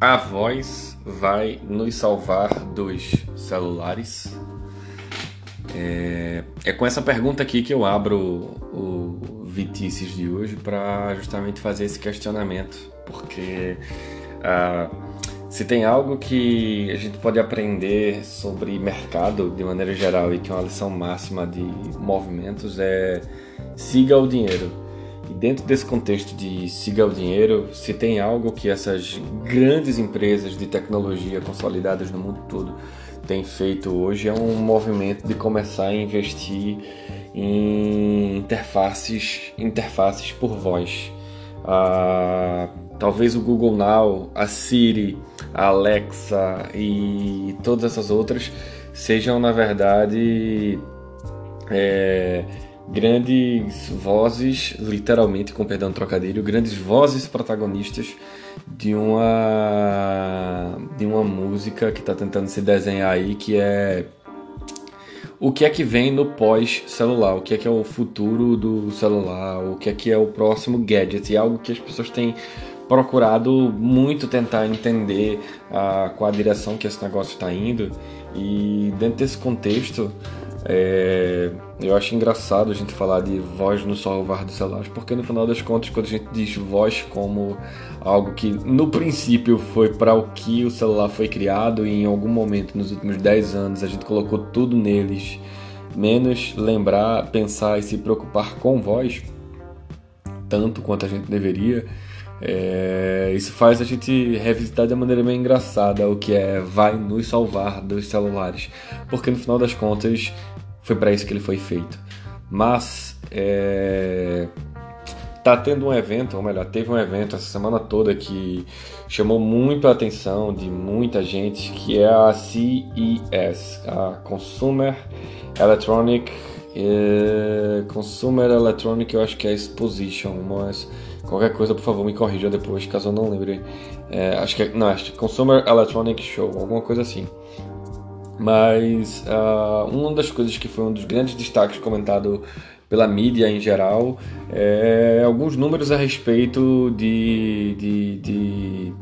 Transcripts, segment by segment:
A voz vai nos salvar dos celulares? É, é com essa pergunta aqui que eu abro o, Vitices de hoje para justamente fazer esse questionamento, porque ah, se tem algo que a gente pode aprender sobre mercado de maneira geral e que é uma lição máxima de movimentos é siga o dinheiro e dentro desse contexto de siga o dinheiro, se tem algo que essas grandes empresas de tecnologia consolidadas no mundo todo têm feito hoje é um movimento de começar a investir em interfaces, interfaces por voz. Ah, talvez o Google Now, a Siri, a Alexa e todas essas outras sejam na verdade é, grandes vozes, literalmente, com perdão do trocadilho, grandes vozes protagonistas de uma de uma música que está tentando se desenhar aí, que é o que é que vem no pós-celular, o que é que é o futuro do celular, o que é que é o próximo gadget, e é algo que as pessoas têm procurado muito tentar entender a, qual a direção que esse negócio está indo, e dentro desse contexto, é, eu acho engraçado a gente falar de voz no salvar dos celulares, porque no final das contas, quando a gente diz voz como algo que no princípio foi para o que o celular foi criado e em algum momento nos últimos 10 anos a gente colocou tudo neles, menos lembrar, pensar e se preocupar com voz, tanto quanto a gente deveria. É, isso faz a gente revisitar de maneira meio engraçada o que é vai nos salvar dos celulares, porque no final das contas foi para isso que ele foi feito. Mas é, tá tendo um evento, ou melhor, teve um evento essa semana toda que chamou muito a atenção de muita gente, que é a CES, a Consumer Electronic é, Consumer Electronic, eu acho que é Exposition, mas qualquer coisa, por favor, me corrija depois, caso eu não lembre. É, acho que é, não, acho que Consumer Electronic Show, alguma coisa assim. Mas uh, uma das coisas que foi um dos grandes destaques comentado pela mídia em geral é alguns números a respeito de, de, de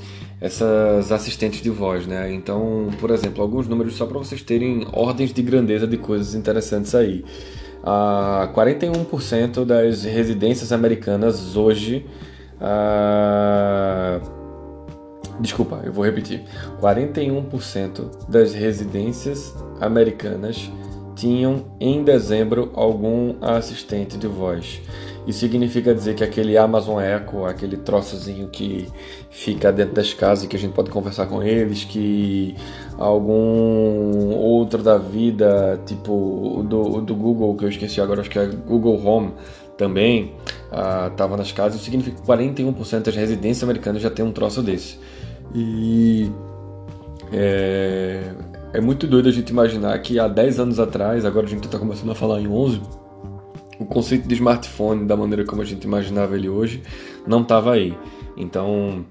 essas assistentes de voz, né? Então, por exemplo, alguns números só para vocês terem ordens de grandeza de coisas interessantes aí. Ah, 41% das residências americanas hoje. Desculpa, eu vou repetir. 41% das residências americanas tinham em dezembro algum assistente de voz. Isso significa dizer que aquele Amazon Echo, aquele troçozinho que fica dentro das casas e que a gente pode conversar com eles, que algum outro da vida, tipo do, do Google, que eu esqueci agora, acho que é Google Home também, estava uh, nas casas. Isso significa que 41% das residências americanas já tem um troço desse. E é, é muito doido a gente imaginar que há 10 anos atrás, agora a gente está começando a falar em 11, o conceito de smartphone, da maneira como a gente imaginava ele hoje, não estava aí. Então,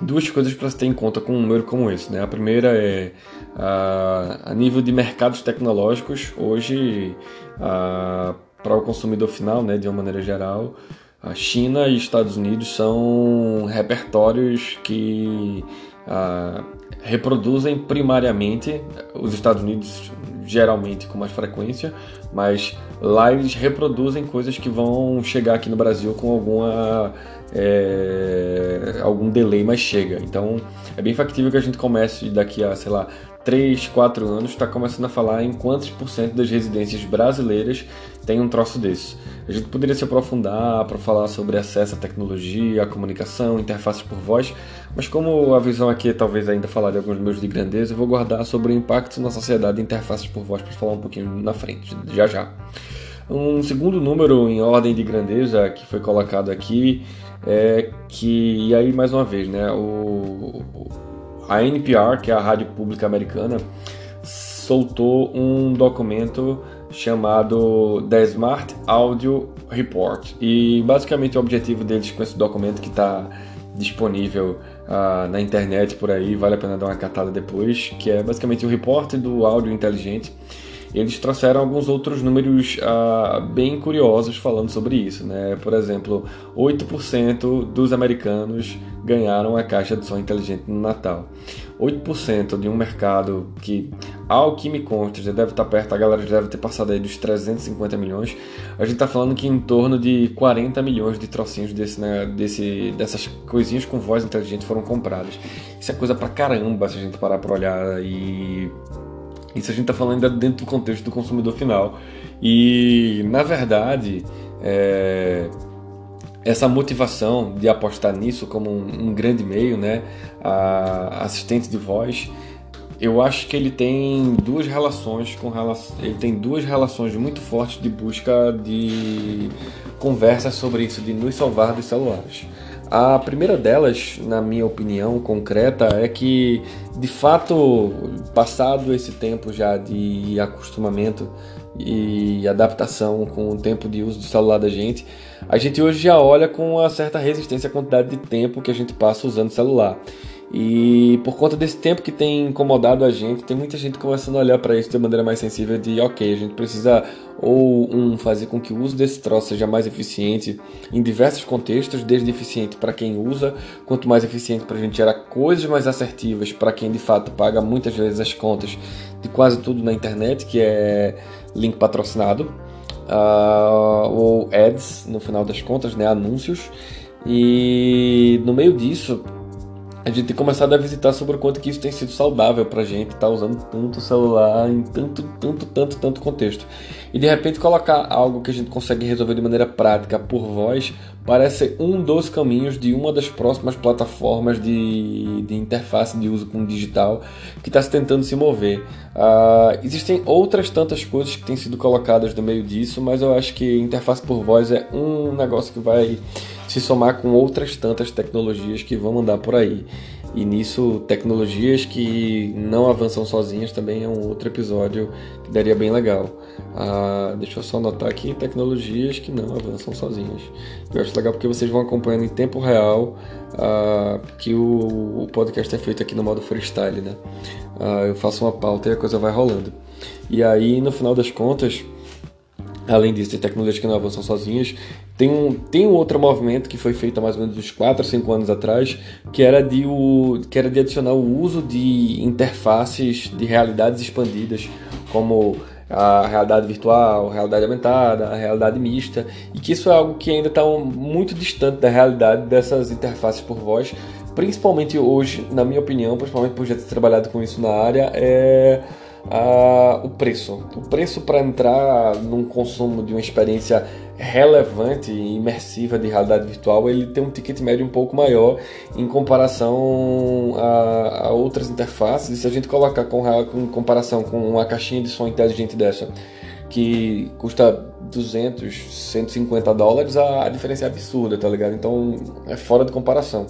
duas coisas para se ter em conta com um número como esse. Né? A primeira é a, a nível de mercados tecnológicos, hoje, para o consumidor final, né, de uma maneira geral, a China e Estados Unidos são repertórios que reproduzem primariamente os Estados Unidos geralmente com mais frequência, mas lá eles reproduzem coisas que vão chegar aqui no Brasil com alguma é, algum delay, mas chega. Então é bem factível que a gente comece daqui a, sei lá, 3, 4 anos, está começando a falar em quantos por cento das residências brasileiras tem um troço desse. A gente poderia se aprofundar para falar sobre acesso à tecnologia, à comunicação, interfaces por voz, mas como a visão aqui é talvez ainda falar de alguns números de grandeza, eu vou guardar sobre o impacto na sociedade de interfaces por voz para falar um pouquinho na frente, já já. Um segundo número em ordem de grandeza que foi colocado aqui é que, e aí mais uma vez, né, o, a NPR, que é a rádio pública americana, soltou um documento chamado The Smart Audio Report. E basicamente o objetivo deles com esse documento que está disponível uh, na internet por aí, vale a pena dar uma catada depois, que é basicamente o reporte do áudio inteligente eles trouxeram alguns outros números uh, bem curiosos falando sobre isso. Né? Por exemplo, 8% dos americanos ganharam a caixa de som inteligente no Natal. 8% de um mercado que, ao que me consta, já deve estar perto, a galera já deve ter passado aí dos 350 milhões. A gente está falando que em torno de 40 milhões de trocinhos desse, né, desse, dessas coisinhas com voz inteligente foram compradas. Isso é coisa pra caramba se a gente parar para olhar e isso a gente está falando ainda dentro do contexto do consumidor final. E, na verdade, é, essa motivação de apostar nisso como um, um grande meio, né, a assistente de voz, eu acho que ele tem duas relações com ele tem duas relações muito fortes de busca de conversas sobre isso de nos salvar dos celulares. A primeira delas, na minha opinião concreta, é que de fato, passado esse tempo já de acostumamento e adaptação com o tempo de uso do celular da gente, a gente hoje já olha com uma certa resistência à quantidade de tempo que a gente passa usando o celular. E por conta desse tempo que tem incomodado a gente, tem muita gente começando a olhar para isso de maneira mais sensível de, ok, a gente precisa ou um fazer com que o uso desse troço seja mais eficiente em diversos contextos, desde eficiente para quem usa, quanto mais eficiente para a gente gerar coisas mais assertivas para quem de fato paga muitas vezes as contas de quase tudo na internet, que é link patrocinado, uh, ou ads no final das contas, né, anúncios. E no meio disso, a gente tem começado a visitar sobre o quanto que isso tem sido saudável pra gente estar tá usando tanto celular em tanto, tanto, tanto, tanto contexto. E de repente colocar algo que a gente consegue resolver de maneira prática por voz parece um dos caminhos de uma das próximas plataformas de, de interface de uso com digital que está se tentando se mover. Uh, existem outras tantas coisas que têm sido colocadas no meio disso, mas eu acho que interface por voz é um negócio que vai se somar com outras tantas tecnologias que vão andar por aí. E nisso, tecnologias que não avançam sozinhas também é um outro episódio que daria bem legal. Ah, deixa eu só anotar aqui: tecnologias que não avançam sozinhas. Eu acho legal porque vocês vão acompanhando em tempo real ah, que o, o, podcast é feito aqui no modo freestyle, né? Ah, eu faço uma pauta e a coisa vai rolando. E aí, no final das contas além disso, de tecnologias que não avançam sozinhas. Tem um, tem um outro movimento que foi feito há mais ou menos uns 4 ou 5 anos atrás, que era, de o, que era de adicionar o uso de interfaces de realidades expandidas, como a realidade virtual, a realidade aumentada, a realidade mista, e que isso é algo que ainda está muito distante da realidade dessas interfaces por voz, principalmente hoje, na minha opinião, principalmente por já ter trabalhado com isso na área, é uh, o preço. O preço para entrar num consumo de uma experiência relevante e imersiva de realidade virtual, ele tem um ticket médio um pouco maior em comparação a, a outras interfaces. E se a gente colocar com, em comparação com uma caixinha de som inteligente dessa, que custa 200, 150 dólares, a, a diferença é absurda, tá ligado? Então é fora de comparação.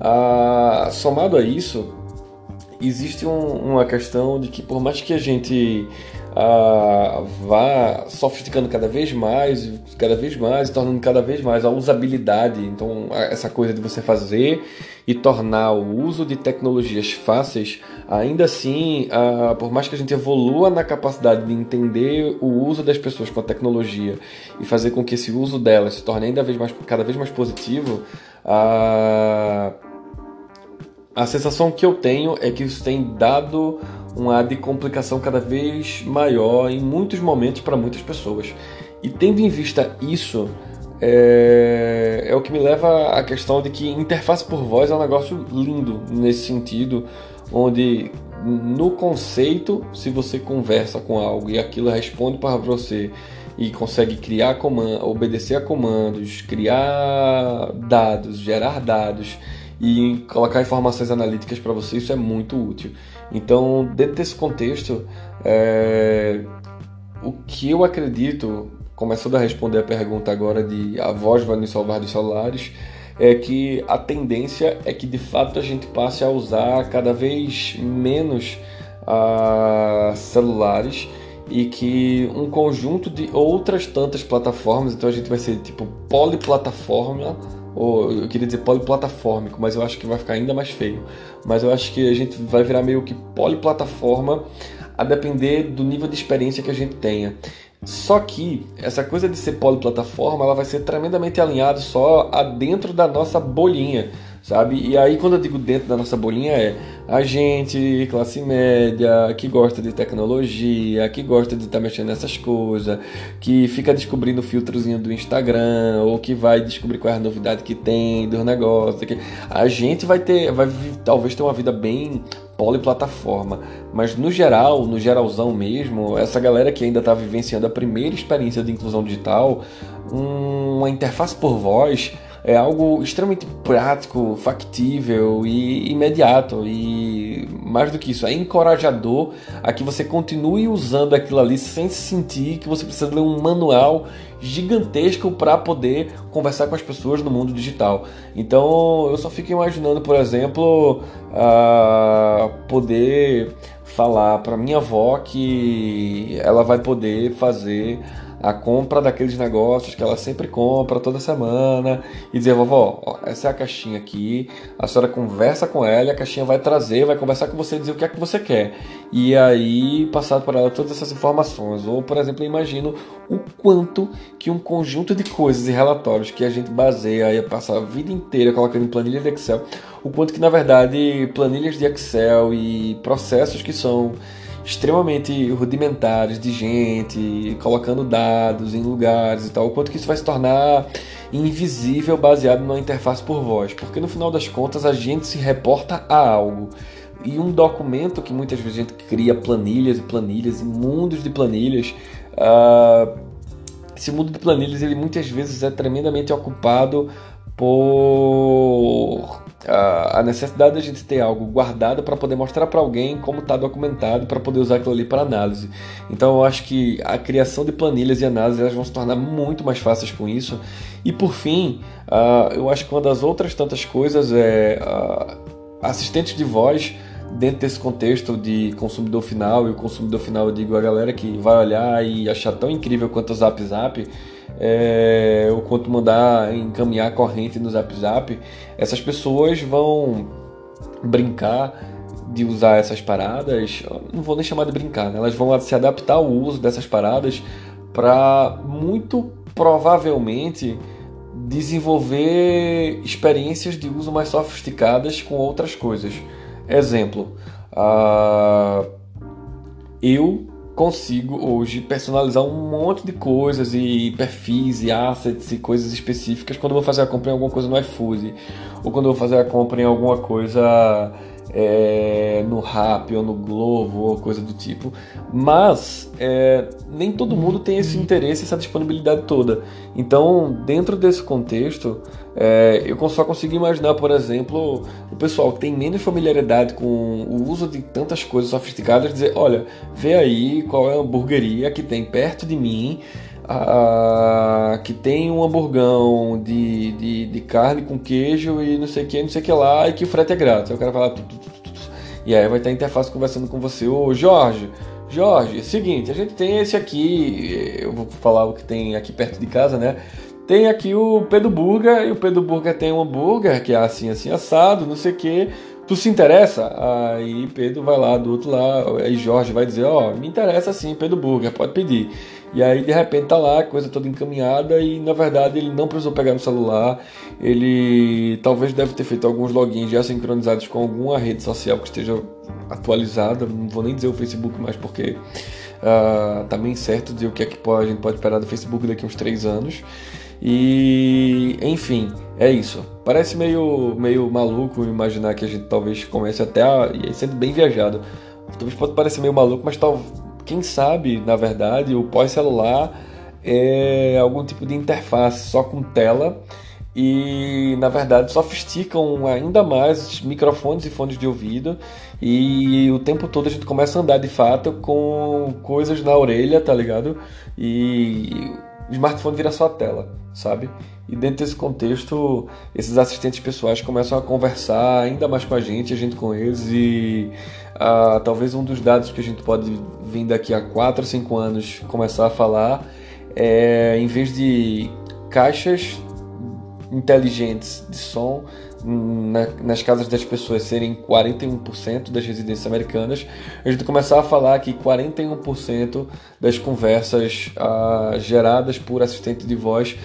Ah, somado a isso, existe um, uma questão de que por mais que a gente ah, vá sofisticando cada vez mais, cada vez mais, tornando cada vez mais a usabilidade, então essa coisa de você fazer e tornar o uso de tecnologias fáceis, ainda assim, ah, por mais que a gente evolua na capacidade de entender o uso das pessoas com a tecnologia e fazer com que esse uso delas se torne ainda vez mais, cada vez mais positivo, ah, a sensação que eu tenho é que isso tem dado uma de complicação cada vez maior em muitos momentos para muitas pessoas. E tendo em vista isso, é, é, o que me leva à questão de que interface por voz é um negócio lindo nesse sentido, onde no conceito, se você conversa com algo e aquilo responde para você e consegue criar comandos, obedecer a comandos, criar dados, gerar dados e colocar informações analíticas para você, isso é muito útil. Então, dentro desse contexto, é, o que eu acredito, começando a responder a pergunta agora de a voz vai nos salvar dos celulares, é que a tendência é que de fato a gente passe a usar cada vez menos uh, celulares e que um conjunto de outras tantas plataformas, então a gente vai ser tipo poliplataforma ou eu queria dizer poliplataformico, mas eu acho que vai ficar ainda mais feio. Mas eu acho que a gente vai virar meio que poliplataforma a depender do nível de experiência que a gente tenha. Só que essa coisa de ser poliplataforma, ela vai ser tremendamente alinhada só a dentro da nossa bolinha sabe? E aí quando eu digo dentro da nossa bolinha é a gente, classe média, que gosta de tecnologia, que gosta de estar tá mexendo nessas coisas, que fica descobrindo o filtrozinho do Instagram, ou que vai descobrir qual é a novidade que tem dos negócios. Que... A gente vai ter, vai talvez ter uma vida bem poliplataforma, mas no geral, no geralzão mesmo, essa galera que ainda está vivenciando a primeira experiência de inclusão digital, uma interface por voz é algo extremamente prático, factível e imediato. E mais do que isso, é encorajador a que você continue usando aquilo ali sem sentir que você precisa ler um manual gigantesco para poder conversar com as pessoas no mundo digital. Então eu só fico imaginando, por exemplo, poder falar para minha avó que ela vai poder fazer a compra daqueles negócios que ela sempre compra toda semana e dizer, vovó, ó, essa é a caixinha aqui, a senhora conversa com ela, a caixinha vai trazer, vai conversar com você e dizer o que é que você quer. E aí passar para ela todas essas informações. Ou, por exemplo, imagino o quanto que um conjunto de coisas e relatórios que a gente baseia e passa a vida inteira colocando em planilha de Excel, o quanto que na verdade planilhas de Excel e processos que são extremamente rudimentares de gente, colocando dados em lugares e tal, o quanto que isso vai se tornar invisível baseado numa interface por voz, porque no final das contas a gente se reporta a algo. E um documento que muitas vezes a gente cria planilhas e planilhas e mundos de planilhas, uh, esse mundo de planilhas ele muitas vezes é tremendamente ocupado por a necessidade da gente ter algo guardado para poder mostrar para alguém como está documentado para poder usar aquilo ali para análise. Então eu acho que a criação de planilhas e análise elas vão se tornar muito mais fáceis com isso. E por fim, uh, eu acho que uma das outras tantas coisas é uh, assistentes de voz dentro desse contexto de consumidor final e o consumidor final eu digo a galera que vai olhar e achar tão incrível quanto o Zap Zap é, ou quanto mandar encaminhar corrente no Zap Zap, essas pessoas vão brincar de usar essas paradas, não vou nem chamar de brincar, né? elas vão se adaptar ao uso dessas paradas para muito provavelmente desenvolver experiências de uso mais sofisticadas com outras coisas. Exemplo, uh, eu consigo hoje personalizar um monte de coisas e perfis e assets e coisas específicas quando eu vou fazer a compra em alguma coisa no iFood ou quando eu vou fazer a compra em alguma coisa é, no Rap ou no Globo ou coisa do tipo. Mas é, nem todo mundo tem esse interesse, essa disponibilidade toda. Então, dentro desse contexto, é, eu só consigo imaginar, por exemplo, o pessoal que tem menos familiaridade com o uso de tantas coisas sofisticadas dizer: olha, vê aí qual é a hamburgueria que tem perto de mim. Que tem um hamburgão de, de, de, carne com queijo e não sei o que, não sei o que lá, e que o frete é grátis. Aí o cara vai tu, tu, tu, e aí vai estar a interface conversando com você, ô Jorge, Jorge, é seguinte, a gente tem esse aqui, eu vou falar o que tem aqui perto de casa, né? Tem aqui o Pedro Burger, e o Pedro Burger tem um hambúrguer que é assim, assim, assado, não sei o que. Tu se interessa? Aí Pedro vai lá do outro lado, aí Jorge vai dizer, ó, oh, me interessa sim, Pedro Burger, pode pedir. E aí de repente tá lá, a coisa toda encaminhada e na verdade ele não precisou pegar no celular. Ele talvez deve ter feito alguns logins já sincronizados com alguma rede social que esteja atualizada. Não vou nem dizer o Facebook mais porque uh, tá bem certo de o que é que a gente pode esperar do Facebook daqui uns três anos. E enfim, é isso. Parece meio, meio maluco imaginar que a gente talvez comece até a. E sendo bem viajado. Talvez pode parecer meio maluco, mas tal, quem sabe, na verdade, o pós-celular é algum tipo de interface só com tela e na verdade sofisticam ainda mais os microfones e fones de ouvido e o tempo todo a gente começa a andar de fato com coisas na orelha, tá ligado? E o smartphone vira só a tela, sabe? E dentro desse contexto, esses assistentes pessoais começam a conversar ainda mais com a gente, a gente com eles. E uh, talvez um dos dados que a gente pode vir daqui a 4 ou 5 anos começar a falar é em vez de caixas inteligentes de som na, nas casas das pessoas serem 41% das residências americanas, a gente começar a falar que 41% das conversas ah, geradas por assistente de voz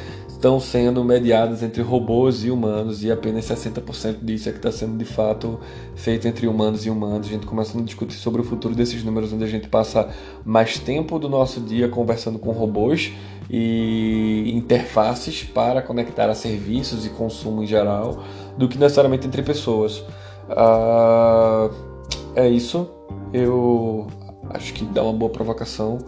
estão sendo mediadas entre robôs e humanos e apenas 60% disso é que está sendo de fato feito entre humanos e humanos. A gente começando a discutir sobre o futuro desses números, onde a gente passa mais tempo do nosso dia conversando com robôs e interfaces para conectar a serviços e consumo em geral, do que necessariamente entre pessoas. Uh, é isso. Eu acho que dá uma boa provocação.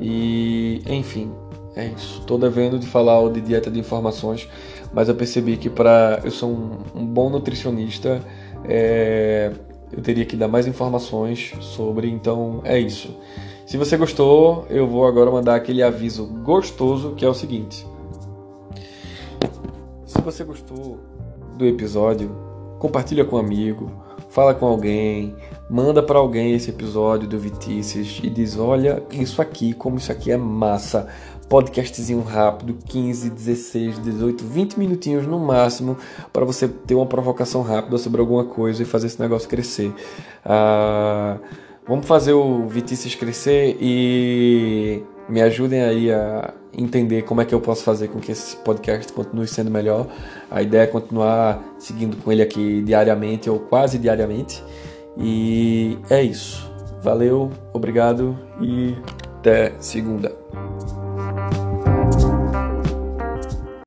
E, enfim, é isso. Estou devendo de falar de dieta de informações, mas eu percebi que para eu sou um, um bom nutricionista, é, eu teria que dar mais informações sobre. Então é isso. Se você gostou, eu vou agora mandar aquele aviso gostoso que é o seguinte. Se você gostou do episódio, compartilha com um amigo, fala com alguém, manda para alguém esse episódio do Vitices e diz: "Olha, isso aqui, como isso aqui é massa" podcastzinho rápido, 15, 16, 18, 20 minutinhos no máximo, para você ter uma provocação rápida sobre alguma coisa e fazer esse negócio crescer. Ah, vamos fazer o Vitices crescer e me ajudem aí a entender como é que eu posso fazer com que esse podcast continue sendo melhor. A ideia é continuar seguindo com ele aqui diariamente ou quase diariamente. E é isso. Valeu, obrigado e até segunda.